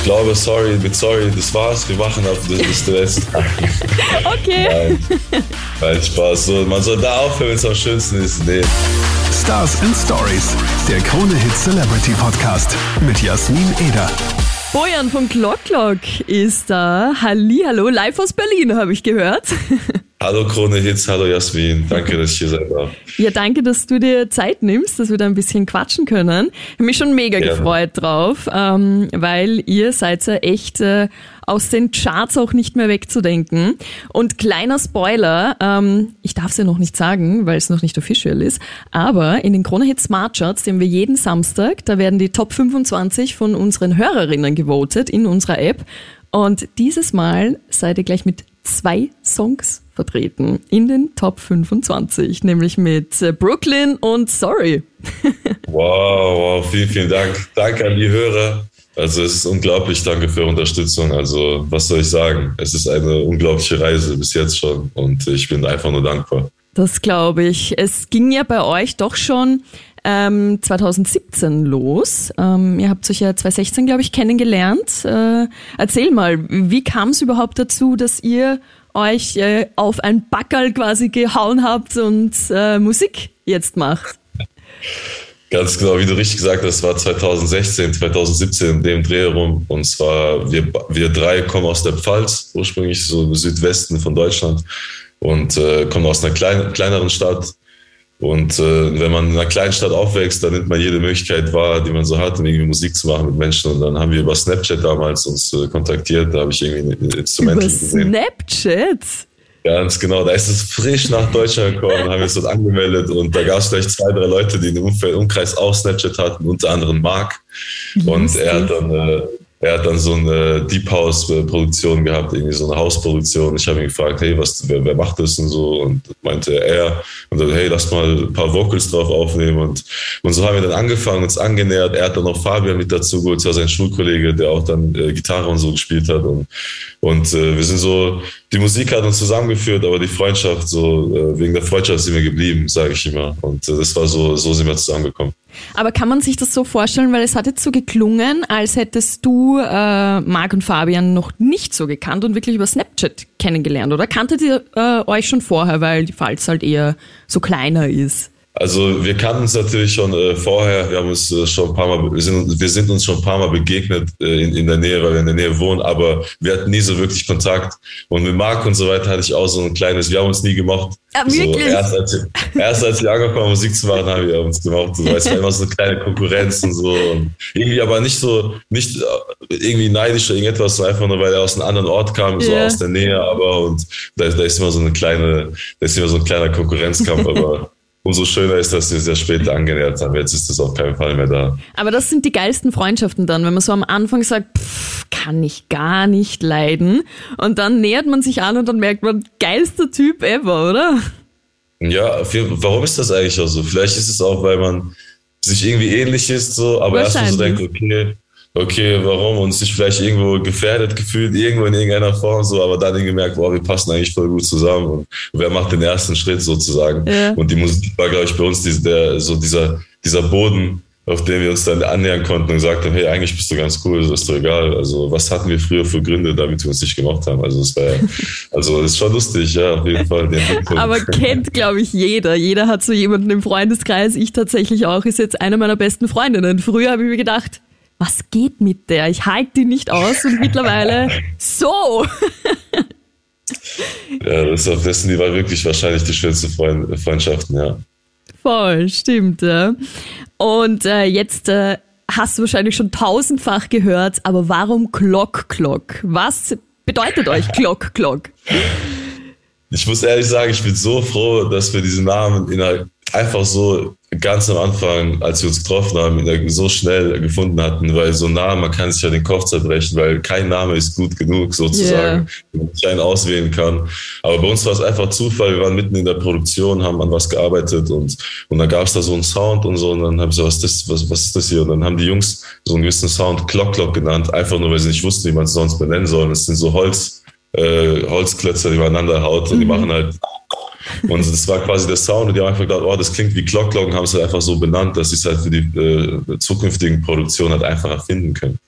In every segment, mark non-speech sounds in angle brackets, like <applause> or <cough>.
ich glaube, sorry, mit sorry, das war's. Wir machen ab das ist der Rest. <laughs> Okay. Nein, nein, Spaß. So, man soll da aufhören, wenn es am schönsten ist. Nee. Stars and Stories, der Krone Hit Celebrity Podcast mit Jasmin Eder. Bojan von Clock Clock ist da. Hallihallo, live aus Berlin, habe ich gehört. <laughs> Hallo Krone Hits, hallo Jasmin. Danke, dass ich hier sein darf. Ja, danke, dass du dir Zeit nimmst, dass wir da ein bisschen quatschen können. Ich habe mich schon mega Gerne. gefreut drauf, ähm, weil ihr seid ja echt äh, aus den Charts auch nicht mehr wegzudenken. Und kleiner Spoiler, ähm, ich darf es ja noch nicht sagen, weil es noch nicht official ist, aber in den Krone Hit Smart Charts, den wir jeden Samstag, da werden die Top 25 von unseren Hörerinnen gewotet in unserer App. Und dieses Mal seid ihr gleich mit zwei Songs vertreten in den Top 25, nämlich mit äh, Brooklyn und Sorry. <laughs> Wow, wow, vielen, vielen Dank. Danke an die Hörer. Also es ist unglaublich, danke für eure Unterstützung. Also was soll ich sagen? Es ist eine unglaubliche Reise bis jetzt schon und ich bin einfach nur dankbar. Das glaube ich. Es ging ja bei euch doch schon ähm, 2017 los. Ähm, ihr habt euch ja 2016, glaube ich, kennengelernt. Äh, erzähl mal, wie kam es überhaupt dazu, dass ihr euch äh, auf ein Backerl quasi gehauen habt und äh, Musik jetzt macht? Ganz genau, wie du richtig gesagt hast, war 2016, 2017 in dem Dreh rum. Und zwar, wir, wir drei kommen aus der Pfalz, ursprünglich so im Südwesten von Deutschland und äh, kommen aus einer klein, kleineren Stadt. Und äh, wenn man in einer kleinen Stadt aufwächst, dann nimmt man jede Möglichkeit wahr, die man so hat, um irgendwie Musik zu machen mit Menschen. Und dann haben wir über Snapchat damals uns äh, kontaktiert. Da habe ich irgendwie ein Instrument Über gesehen. Snapchat? Ganz genau, da ist es frisch nach Deutschland gekommen, haben wir es dort angemeldet und da gab es vielleicht zwei, drei Leute, die Umfeld, Umkreis auch Snapchat hatten, unter anderem Marc. Und er hat dann, äh, er hat dann so eine Deep House Produktion gehabt, irgendwie so eine Hausproduktion. Ich habe ihn gefragt, hey, was, wer, wer macht das und so? Und meinte er und dann, hey, lass mal ein paar Vocals drauf aufnehmen und, und so haben wir dann angefangen, uns angenähert. Er hat dann noch Fabian mit dazu geholt, das war sein Schulkollege, der auch dann äh, Gitarre und so gespielt hat und und äh, wir sind so, die Musik hat uns zusammengeführt, aber die Freundschaft, so äh, wegen der Freundschaft sind wir geblieben, sage ich immer. Und äh, das war so, so sind wir zusammengekommen. Aber kann man sich das so vorstellen, weil es hat jetzt so geklungen, als hättest du äh, Marc und Fabian noch nicht so gekannt und wirklich über Snapchat kennengelernt, oder? Kanntet ihr äh, euch schon vorher, weil die Pfalz halt eher so kleiner ist? Also wir kannten uns natürlich schon äh, vorher, wir haben uns äh, schon ein paar Mal, wir sind, wir sind uns schon ein paar Mal begegnet äh, in, in der Nähe, weil wir in der Nähe wohnen, aber wir hatten nie so wirklich Kontakt. Und mit Marc und so weiter hatte ich auch so ein kleines, wir haben uns nie gemocht. Ah, So, erst, als, erst als wir angefangen haben, Musik zu machen, haben wir uns gemacht. So, es war immer so eine kleine Konkurrenz und so. Und irgendwie aber nicht so, nicht äh, irgendwie neidisch oder irgendetwas, sondern einfach nur, weil er aus einem anderen Ort kam, so Ja. aus der Nähe, aber und da, da ist immer so eine kleine, da ist immer so ein kleiner Konkurrenzkampf, aber umso schöner ist, dass wir sehr später angenähert haben. Jetzt ist das auf keinen Fall mehr da. Aber das sind die geilsten Freundschaften dann, wenn man so am Anfang sagt, pff, kann ich gar nicht leiden. Und dann nähert man sich an und dann merkt man, geilster Typ ever, oder? Ja, warum ist das eigentlich auch so? Vielleicht ist es auch, weil man sich irgendwie ähnlich ist, so, aber erstmal so denkt, okay, okay, warum? Und sich vielleicht irgendwo gefährdet gefühlt, irgendwo in irgendeiner Form, so, aber dann gemerkt, boah, wir passen eigentlich voll gut zusammen. Und wer macht den ersten Schritt sozusagen? Ja. Und die Musik war, glaube ich, bei uns die, der, so dieser, dieser Boden, auf dem wir uns dann annähern konnten und gesagt haben, hey, eigentlich bist du ganz cool, so ist doch egal. Also was hatten wir früher für Gründe, damit wir uns nicht gemacht haben? Also es war, <laughs> also es ist schon lustig, ja, auf jeden Fall. Aber kennt, glaube ich, jeder. Jeder hat so jemanden im Freundeskreis. Ich tatsächlich auch. Ist jetzt eine meiner besten Freundinnen. Früher habe ich mir gedacht, was geht mit der? Ich halte die nicht aus und mittlerweile so. <laughs> Ja, das, ist- das sind die war wirklich wahrscheinlich die schönsten Freund, Freundschaften, ja. Voll, stimmt. Ja. Und äh, jetzt äh, hast du wahrscheinlich schon tausendfach gehört, aber warum Glock Glock? Was bedeutet euch <laughs> Glock Glock? Ich muss ehrlich sagen, ich bin so froh, dass wir diesen Namen innerhalb, einfach so ganz am Anfang, als wir uns getroffen haben, so schnell gefunden hatten, weil so ein Name, man kann sich ja den Kopf zerbrechen, weil kein Name ist gut genug sozusagen, wenn man sich einen auswählen kann. Aber bei uns war es einfach Zufall, wir waren mitten in der Produktion, haben an was gearbeitet und, und dann gab es da so einen Sound und so und dann habe ich so, was ist, das, was, was ist das hier? Und dann haben die Jungs so einen gewissen Sound Clock Clock genannt, einfach nur, weil sie nicht wussten, wie man es sonst benennen soll. Es sind so Holz, äh, Holzklötzer, die man aneinander haut und die machen halt Und das war quasi der Sound und die haben einfach gedacht, oh, das klingt wie Glock Glock und haben es halt einfach so benannt, dass sie es halt für die äh, zukünftigen Produktionen halt einfach erfinden können.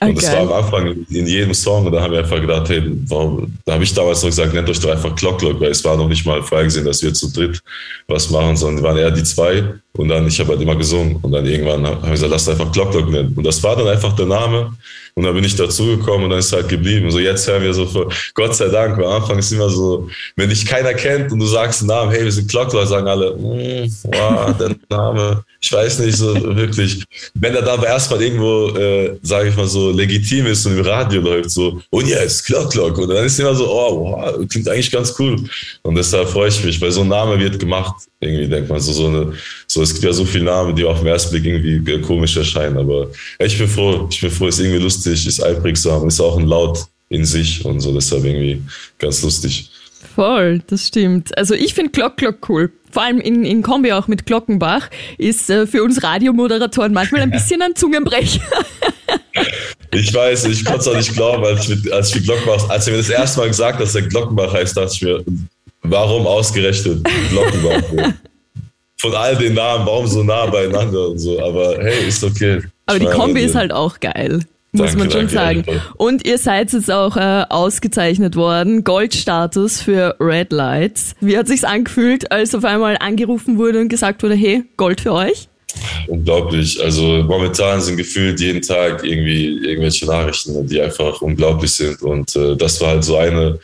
Okay. Und das war am Anfang in jedem Song und da haben wir einfach gedacht, hey, warum, da habe ich damals noch gesagt, nennt euch doch einfach Glock Glock, weil es war noch nicht mal vorhergesehen, dass wir zu dritt was machen, sondern waren eher die zwei und dann, ich habe halt immer gesungen und dann irgendwann haben wir gesagt, lasst einfach Glock Glock nennen. Und das war dann einfach der Name und dann bin ich dazugekommen und dann ist halt geblieben. So jetzt hören wir so, für, Gott sei Dank, am Anfang ist immer so, wenn dich keiner kennt und du sagst einen Namen, hey, wir sind Glockler, sagen alle, mm, wow, der Name, ich weiß nicht so wirklich. Wenn er dann aber erstmal irgendwo, äh, sage ich mal so, legitim ist und im Radio läuft, so, und jetzt Glock Glock. Und dann ist immer so, oh, wow, klingt eigentlich ganz cool. Und deshalb freue ich mich, weil so ein Name wird gemacht, irgendwie denkt man so, so eine, so, es gibt ja so viele Namen, die auf den ersten Blick irgendwie komisch erscheinen, aber ich bin froh, ich bin froh, ist irgendwie lustig, ist einprägsam, ist auch ein Laut in sich und so, deshalb irgendwie ganz lustig. Voll, das stimmt. Also ich finde Glock Glock cool. Vor allem in, in Kombi auch mit Glockenbach ist äh, für uns Radiomoderatoren manchmal ein <laughs> bisschen ein Zungenbrecher. Ich weiß, ich konnte es auch nicht glauben, als ich, mit, als ich Glockenbach, als er mir das erste Mal gesagt hat, dass er Glockenbach heißt, dachte ich mir, warum ausgerechnet Glockenbach? Von all den Namen, warum so nah beieinander und so, aber hey, ist okay. Aber die Kombi ist halt auch geil muss danke, man schon danke, sagen. Und ihr seid jetzt auch äh, ausgezeichnet worden, Goldstatus für Red Lights. Wie hat sich's angefühlt, als auf einmal angerufen wurde und gesagt wurde, hey, Gold für euch? Unglaublich. Also momentan sind gefühlt jeden Tag irgendwie irgendwelche Nachrichten, die einfach unglaublich sind. Und äh, das war halt so eine.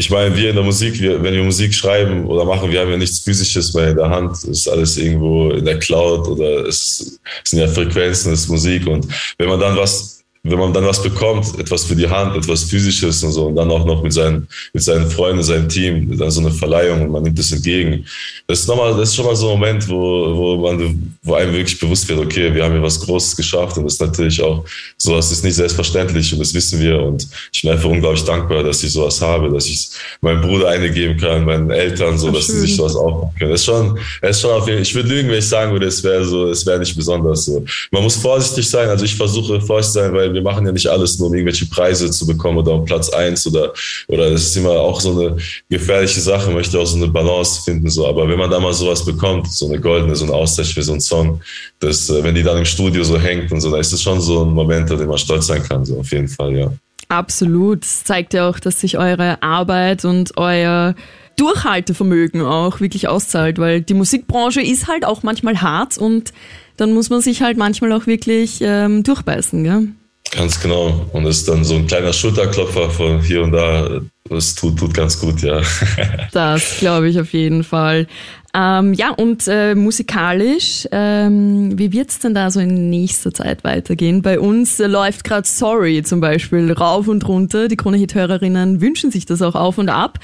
Ich meine, wir in der Musik, wir, wenn wir Musik schreiben oder machen, wir haben ja nichts Physisches mehr in der Hand. Es ist alles irgendwo in der Cloud oder es, es sind ja Frequenzen, es ist Musik. Und wenn man dann was wenn man dann was bekommt, etwas für die Hand, etwas Physisches und so, und dann auch noch mit seinen, mit seinen Freunden, seinem Team, dann so eine Verleihung und man nimmt es entgegen. Das ist nochmal, das ist schon mal so ein Moment, wo, wo man, wo einem wirklich bewusst wird, okay, wir haben hier was Großes geschafft und das ist natürlich auch, sowas ist nicht selbstverständlich und das wissen wir und ich bin einfach unglaublich dankbar, dass ich sowas habe, dass ich meinem Bruder eine geben kann, meinen Eltern, so, dass sie sich sowas aufbauen können. Das ist schon, das ist schon auf jeden Fall, ich würde lügen, wenn ich sagen würde, es wäre so, es wäre nicht besonders so. Man muss vorsichtig sein, also ich versuche vorsichtig sein, weil wir machen ja nicht alles nur, um irgendwelche Preise zu bekommen oder um Platz eins oder, oder das ist immer auch so eine gefährliche Sache, möchte auch so eine Balance finden, so. Aber wenn man da mal sowas bekommt, so eine goldene, so eine Auszeichnung für so einen Song, das, äh, wenn die dann im Studio so hängt und so, dann ist das schon so ein Moment, an dem man stolz sein kann, so auf jeden Fall, ja. Absolut. Es zeigt ja auch, dass sich eure Arbeit und euer Durchhaltevermögen auch wirklich auszahlt, weil die Musikbranche ist halt auch manchmal hart und dann muss man sich halt manchmal auch wirklich ähm, durchbeißen, gell? Ganz genau. Und es ist dann so ein kleiner Schulterklopfer von hier und da. Das tut, tut ganz gut, ja. <laughs> Das glaube ich auf jeden Fall. Ähm, ja, und äh, musikalisch, ähm, wie wird's denn da so in nächster Zeit weitergehen? Bei uns äh, läuft gerade Sorry zum Beispiel rauf und runter. Die Krone-Hit-Hörerinnen wünschen sich das auch auf und ab.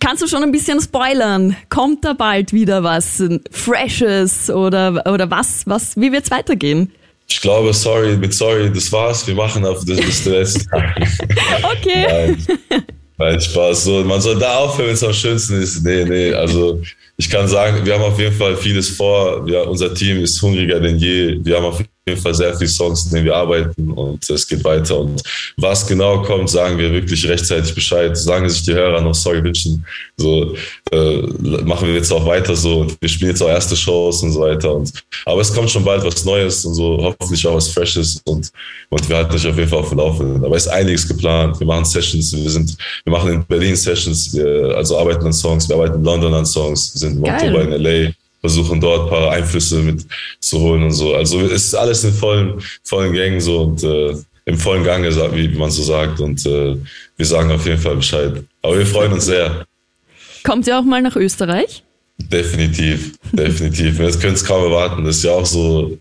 Kannst du schon ein bisschen spoilern? Kommt da bald wieder was Freshes oder, oder was, was, wie wird's weitergehen? Ich glaube, sorry, mit sorry, das war's. Wir machen auf das bis der letzte Tag. okay. Nein, nein, Spaß. So, man soll da aufhören, wenn es am schönsten ist. Nee, nee, also ich kann sagen, wir haben auf jeden Fall vieles vor. Ja, unser Team ist hungriger denn je. Wir haben auf jeden Fall sehr viele Songs, in denen wir arbeiten und es geht weiter. Und was genau kommt, sagen wir wirklich rechtzeitig Bescheid. Sagen sich die Hörer noch Sorry wünschen. So äh, machen wir jetzt auch weiter so und wir spielen jetzt auch erste Shows und so weiter. Und, aber es kommt schon bald was Neues und so, hoffentlich auch was Freshes und, und wir halten euch auf jeden Fall auf dem Laufenden. Aber es ist einiges geplant. Wir machen Sessions, wir sind, wir machen in Berlin Sessions, wir also arbeiten an Songs, wir arbeiten in London an Songs, wir sind im Oktober in LA versuchen dort ein paar Einflüsse mit zu holen und so. Also es ist alles in vollen, vollen Gängen so und äh, im vollen Gange, wie man so sagt. Und äh, wir sagen auf jeden Fall Bescheid. Aber wir freuen uns sehr. Kommt ihr auch mal nach Österreich? Definitiv, definitiv. Jetzt könnt es kaum erwarten. Das ist ja auch so,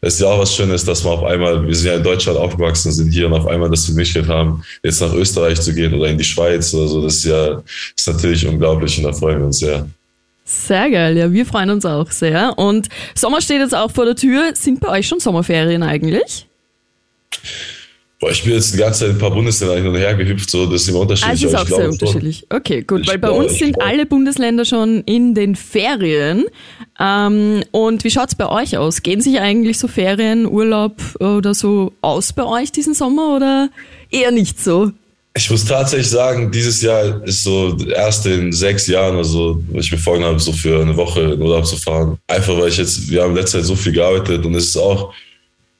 es ist ja auch was Schönes, dass wir auf einmal, wir sind ja in Deutschland aufgewachsen, sind hier und auf einmal das Möglichkeit haben, jetzt nach Österreich zu gehen oder in die Schweiz oder so. Das ist ja, ist natürlich unglaublich und da freuen wir uns sehr. Sehr geil, ja, wir freuen uns auch sehr. Und Sommer steht jetzt auch vor der Tür. Sind bei euch schon Sommerferien eigentlich? Boah, ich bin jetzt die ganze Zeit in ein paar Bundesländer hin und her gehüpft, so, das ist immer unterschiedlich. Ah, ist auch sehr unterschiedlich. Okay, gut, weil bei uns sind alle Bundesländer schon in den Ferien. Ähm, und wie schaut's bei euch aus? Gehen sich eigentlich so Ferien, Urlaub oder so aus bei euch diesen Sommer oder eher nicht so? Ich muss tatsächlich sagen, dieses Jahr ist so erst in sechs Jahren, also wo ich mir vorgenommen habe, so für eine Woche in Urlaub zu fahren. Einfach weil ich jetzt, wir haben letzte Zeit so viel gearbeitet und es ist auch,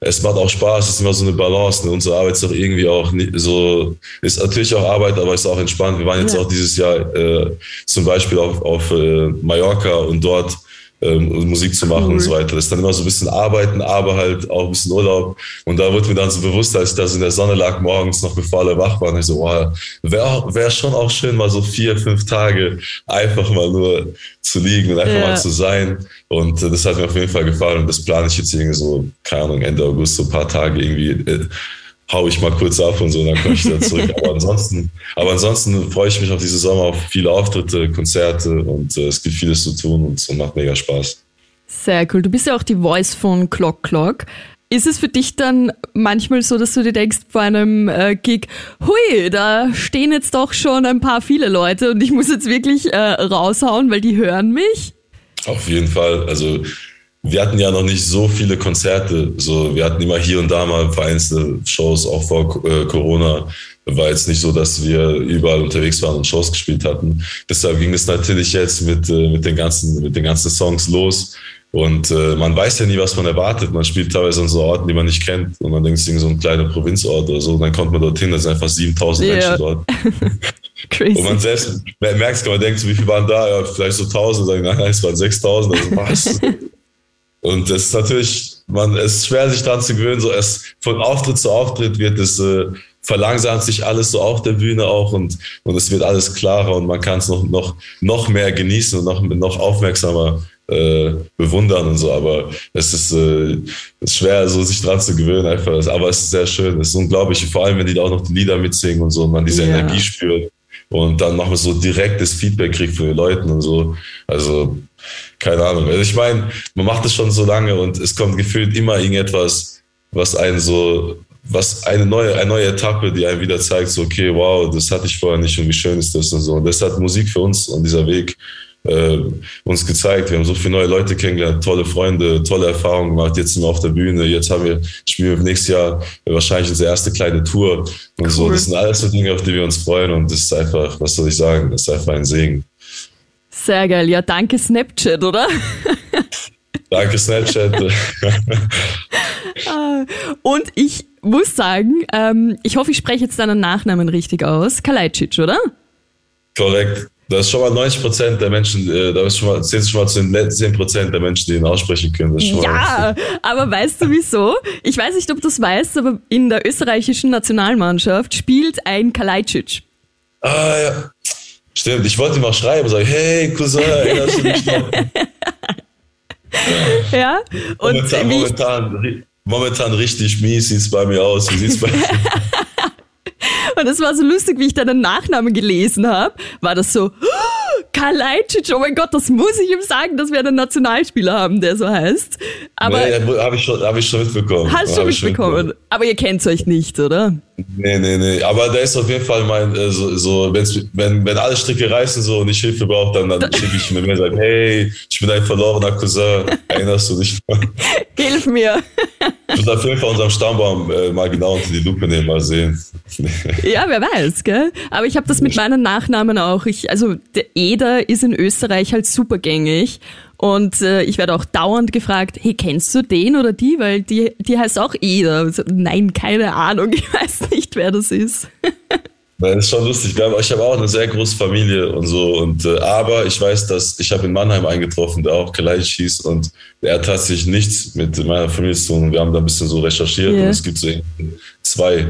es macht auch Spaß, es ist immer so eine Balance. Ne? Unsere Arbeit ist doch irgendwie auch nicht so, ist natürlich auch Arbeit, aber ist auch entspannt. Wir waren jetzt ja. auch dieses Jahr äh, zum Beispiel auf, auf äh, Mallorca und dort ähm, Musik zu machen cool. und so weiter. Das ist dann immer so ein bisschen Arbeiten, aber halt auch ein bisschen Urlaub. Und da wurde mir dann so bewusst, als ich da so in der Sonne lag morgens, noch bevor alle wach waren, ich so, wow, wäre wär schon auch schön, mal so vier, fünf Tage einfach mal nur zu liegen und einfach ja. mal zu sein. Und äh, das hat mir auf jeden Fall gefallen. Und das plane ich jetzt irgendwie so, keine Ahnung, Ende August, so ein paar Tage irgendwie. Hau ich mal kurz ab und so, dann komme ich wieder zurück. aber ansonsten, aber ansonsten freue ich mich auf diese Sommer auf viele Auftritte, Konzerte und äh, es gibt vieles zu tun und es macht mega Spaß. Sehr cool. Du bist ja auch die Voice von Clock Clock. Ist es für dich dann manchmal so, dass du dir denkst vor einem äh, Gig, hui, da stehen jetzt doch schon ein paar viele Leute und ich muss jetzt wirklich äh, raushauen, weil die hören mich? Auf jeden Fall. Also wir hatten ja noch nicht so viele Konzerte. So, wir hatten immer hier und da mal vereinzelte Shows, auch vor äh, Corona. War jetzt nicht so, dass wir überall unterwegs waren und Shows gespielt hatten. Deshalb ging es natürlich jetzt mit, äh, mit, den ganzen, mit den ganzen Songs los. Und äh, man weiß ja nie, was man erwartet. Man spielt teilweise an so Orten, die man nicht kennt. Und man denkt, es ist so ein kleiner Provinzort oder so. Und dann kommt man dorthin, da sind einfach 7000 yeah. Menschen dort. <laughs> Crazy. Und man selbst merkt, man denkt, wie viele waren da? Ja, vielleicht so 1000. Sagen, nein, nein, es waren 6000. Also was? <laughs> Und es ist natürlich, man, es ist schwer, sich daran zu gewöhnen. So es von Auftritt zu Auftritt wird es äh, verlangsamt sich alles so auf der Bühne auch und, und es wird alles klarer und man kann es noch, noch, noch mehr genießen und noch, noch aufmerksamer äh, bewundern und so. Aber es ist, äh, ist schwer, so sich daran zu gewöhnen einfach. Aber es ist sehr schön. Es ist unglaublich, vor allem wenn die da auch noch die Lieder mitsingen und so und man diese yeah. Energie spürt und dann noch so direktes Feedback kriegt von den Leuten und so. Also keine Ahnung. Also ich meine, man macht es schon so lange und es kommt gefühlt immer irgendetwas, was einen so, was eine neue, eine neue Etappe, die einem wieder zeigt, so, okay, wow, das hatte ich vorher nicht und wie schön ist das und so. Und das hat Musik für uns und dieser Weg äh, uns gezeigt. Wir haben so viele neue Leute kennengelernt, tolle Freunde, tolle Erfahrungen gemacht. Jetzt sind wir auf der Bühne. Jetzt haben wir, spielen wir nächstes Jahr wahrscheinlich unsere erste kleine Tour und cool. so. Das sind alles so Dinge, auf die wir uns freuen und das ist einfach, was soll ich sagen, das ist einfach ein Segen. Sehr geil. Ja, danke Snapchat, oder? danke Snapchat. <laughs> <laughs> Und ich muss sagen, ähm, ich hoffe, ich spreche jetzt deinen Nachnamen richtig aus. Kalajdzic, oder? Korrekt. Das ist schon mal 90 Prozent der Menschen, äh, da ist schon mal, zählst schon mal zu den 10 Prozent der Menschen, die ihn aussprechen können. ja, aber weißt du wieso? Ich weiß nicht, ob du es weißt, aber in der österreichischen Nationalmannschaft spielt ein Kalajdzic. Ah, ja. Stimmt, ich wollte ihm auch schreiben, sagen, hey Cousin, erinnerst du dich noch? <laughs> ja, und momentan, momentan, momentan richtig mies sieht es bei mir aus. Wie sieht's bei <laughs> <laughs> Und es war so lustig, wie ich deinen Nachnamen gelesen habe, war das so, Kalajdzic, oh mein Gott, das muss ich ihm sagen, dass wir einen Nationalspieler haben, der so heißt. Aber nee, habe ich, schon, hab ich schon mitbekommen. Hast du mitbekommen? Aber ihr kennt euch nicht, oder? Nee, nee, nee. Aber der ist auf jeden Fall mein, äh, so, so wenn, wenn alle Stricke reißen so und ich Hilfe brauche, dann, dann schicke ich mir mehr und sage, hey, ich bin ein verlorener Cousin, erinnerst du dich? <laughs> Hilf mir. Ich muss auf jeden Fall unserem Stammbaum äh, mal genau unter die Lupe nehmen, mal sehen. <laughs> ja, wer weiß, gell? Aber ich habe das mit meinen Nachnamen auch. Ich, also der Eder ist in Österreich halt super gängig. Und äh, ich werde auch dauernd gefragt, hey, kennst du den oder die? Weil die, die heißt auch Eder. Also, nein, keine Ahnung, <laughs> ich weiß nicht, wer das ist. Das ist schon lustig. Ich habe auch eine sehr große Familie und so. Und äh, aber ich weiß, dass ich habe in Mannheim eingetroffen, der auch Kalaic hieß und er hat tatsächlich nichts mit meiner Familie zu tun. Wir haben da ein bisschen so recherchiert yeah. und es gibt so zwei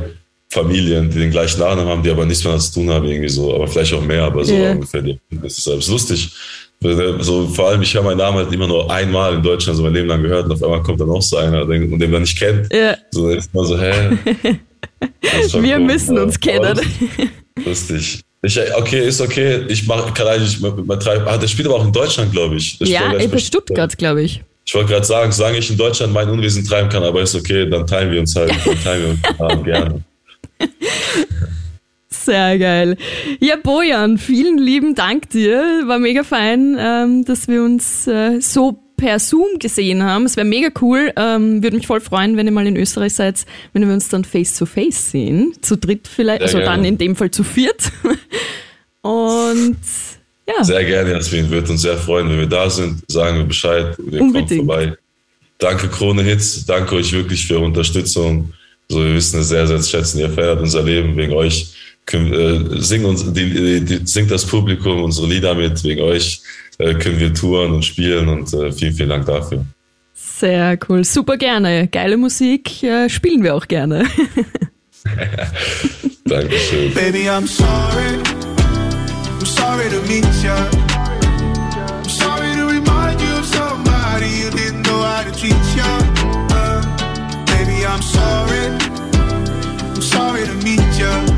Familien, die den gleichen Nachnamen haben, die aber nichts mehr zu tun haben, irgendwie so. Aber vielleicht auch mehr, aber so yeah. ungefähr. Das ist, ist lustig. So, vor allem, ich habe meinen Namen halt immer nur einmal in Deutschland so mein Leben lang gehört und auf einmal kommt dann auch so einer, den, den man nicht kennt. Ja. So, ist man so, hä? <laughs> Wir cool. müssen ja. uns kennen. Lustig. Ich, okay, ist okay. Ich mache, kann ich übertreiben. Ah, der spielt aber auch in Deutschland, glaube ich. Das ja, bei Stuttgart, glaube ich. Ich wollte gerade sagen, solange ich in Deutschland mein Unwesen treiben kann, aber ist okay, dann teilen wir uns halt. Dann teilen wir uns ah, gerne. <laughs> Sehr geil. Ja, Bojan, vielen lieben Dank dir. War mega fein, ähm, dass wir uns äh, so per Zoom gesehen haben. Es wäre mega cool. Ähm, Würde mich voll freuen, wenn ihr mal in Österreich seid, wenn wir uns dann face to face sehen. Zu dritt vielleicht, Sehr also gerne. dann in dem Fall zu viert. <laughs> Und ja. Sehr gerne, Jasmin. Würde uns sehr freuen, wenn wir da sind. Sagen wir Bescheid. Wir Unbedingt. kommen vorbei. Danke, Krone Hits. Danke euch wirklich für eure Unterstützung. So, wir wissen es sehr, sehr zu schätzen. Ihr verändert unser Leben wegen euch. Äh, sing uns, die, die, singt das Publikum unsere Lieder mit. Wegen euch können wir touren und spielen und äh, vielen, vielen Dank dafür. Sehr cool. Super gerne. Geile Musik äh, spielen wir auch gerne. <laughs> <laughs> Dankeschön. Baby, I'm sorry. I'm sorry to meet you. I'm sorry to remind you of somebody you didn't know how to treat you. Uh, baby, I'm sorry. I'm sorry to meet you.